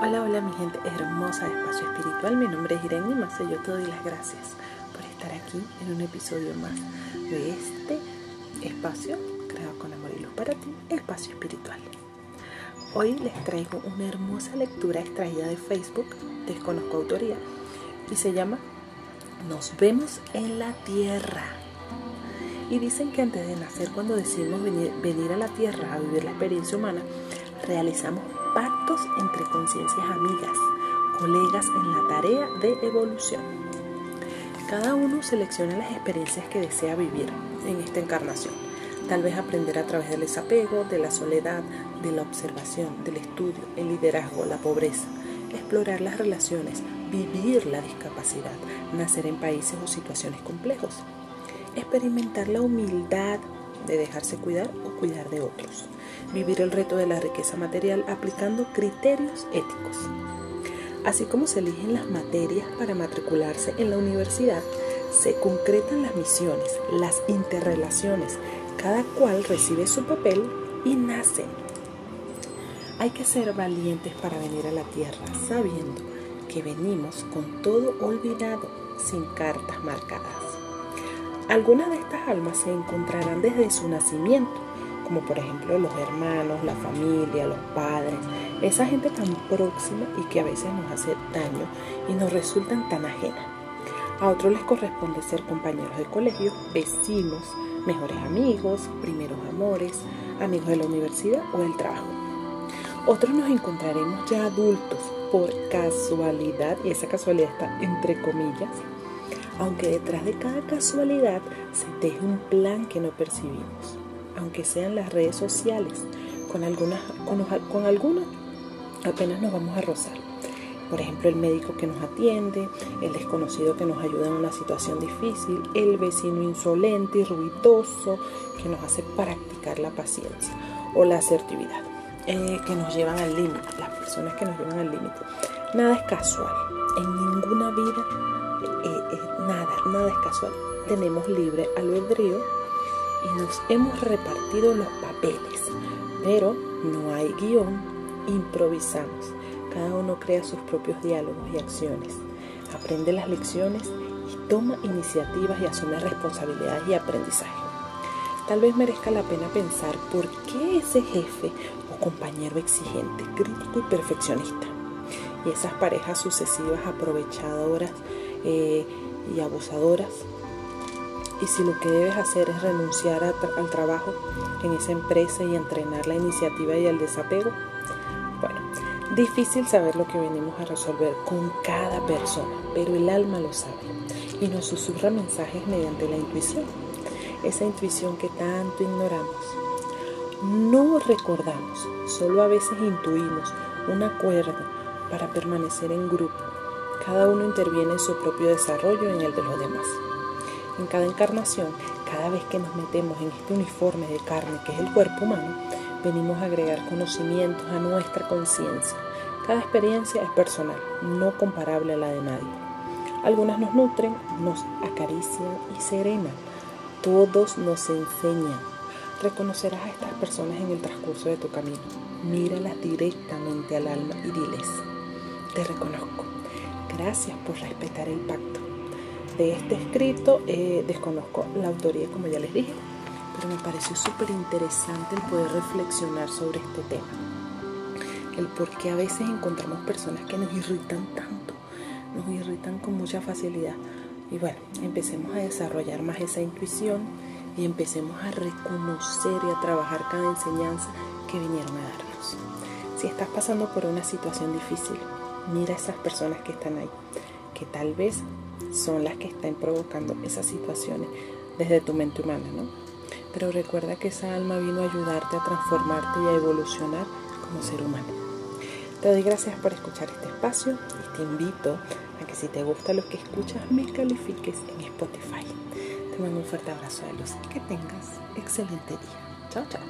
mi gente hermosa de Espacio Espiritual. Mi nombre es Irene Massa y yo te doy las gracias por estar aquí en un episodio más de este espacio creado con amor y luz para ti, Espacio Espiritual. Hoy les traigo una hermosa lectura extraída de Facebook, desconozco autoría, y se llama Nos vemos en la Tierra. Y dicen que antes de nacer, cuando decidimos venir, venir a la Tierra a vivir la experiencia humana, realizamos pactos entre conciencias amigas, colegas en la tarea de evolución. Cada uno selecciona las experiencias que desea vivir en esta encarnación. Tal vez aprender a través del desapego, de la soledad, de la observación, del estudio, el liderazgo, la pobreza, explorar las relaciones, vivir la discapacidad, nacer en países o situaciones complejos, experimentar la humildad de dejarse cuidar o cuidar de otros vivir el reto de la riqueza material aplicando criterios éticos. Así como se eligen las materias para matricularse en la universidad, se concretan las misiones, las interrelaciones, cada cual recibe su papel y nace. Hay que ser valientes para venir a la tierra sabiendo que venimos con todo olvidado, sin cartas marcadas. Algunas de estas almas se encontrarán desde su nacimiento como por ejemplo los hermanos, la familia, los padres, esa gente tan próxima y que a veces nos hace daño y nos resultan tan ajenas. A otros les corresponde ser compañeros de colegio, vecinos, mejores amigos, primeros amores, amigos de la universidad o del trabajo. Otros nos encontraremos ya adultos por casualidad, y esa casualidad está entre comillas, aunque detrás de cada casualidad se teje un plan que no percibimos aunque sean las redes sociales. Con algunas, con, algunas apenas nos vamos a rozar. Por ejemplo, el médico que nos atiende, el desconocido que nos ayuda en una situación difícil, el vecino insolente y ruidoso que nos hace practicar la paciencia o la asertividad, eh, que nos llevan al límite, las personas que nos llevan al límite. Nada es casual, en ninguna vida, nada, nada es casual. Tenemos libre albedrío y nos hemos repartido los papeles, pero no hay guion, improvisamos. Cada uno crea sus propios diálogos y acciones, aprende las lecciones y toma iniciativas y asume responsabilidades y aprendizaje. Tal vez merezca la pena pensar por qué ese jefe o compañero exigente, crítico y perfeccionista, y esas parejas sucesivas aprovechadoras eh, y abusadoras y si lo que debes hacer es renunciar al trabajo en esa empresa y entrenar la iniciativa y el desapego, bueno, difícil saber lo que venimos a resolver con cada persona, pero el alma lo sabe y nos susurra mensajes mediante la intuición, esa intuición que tanto ignoramos. No recordamos, solo a veces intuimos un acuerdo para permanecer en grupo. Cada uno interviene en su propio desarrollo y en el de los demás. En cada encarnación, cada vez que nos metemos en este uniforme de carne que es el cuerpo humano, venimos a agregar conocimientos a nuestra conciencia. Cada experiencia es personal, no comparable a la de nadie. Algunas nos nutren, nos acarician y serenan. Todos nos enseñan. Reconocerás a estas personas en el transcurso de tu camino. Míralas directamente al alma y diles, te reconozco. Gracias por respetar el pacto de este escrito. Eh, desconozco la autoría, como ya les dije, pero me pareció súper interesante el poder reflexionar sobre este tema. El por qué a veces encontramos personas que nos irritan tanto, nos irritan con mucha facilidad. Y bueno, empecemos a desarrollar más esa intuición y empecemos a reconocer y a trabajar cada enseñanza que vinieron a darnos. Si estás pasando por una situación difícil, mira a esas personas que están ahí, que tal vez son las que están provocando esas situaciones desde tu mente humana, ¿no? Pero recuerda que esa alma vino a ayudarte a transformarte y a evolucionar como ser humano. Te doy gracias por escuchar este espacio y te invito a que si te gusta lo que escuchas me califiques en Spotify. Te mando un fuerte abrazo de luz y que tengas excelente día. Chao, chao.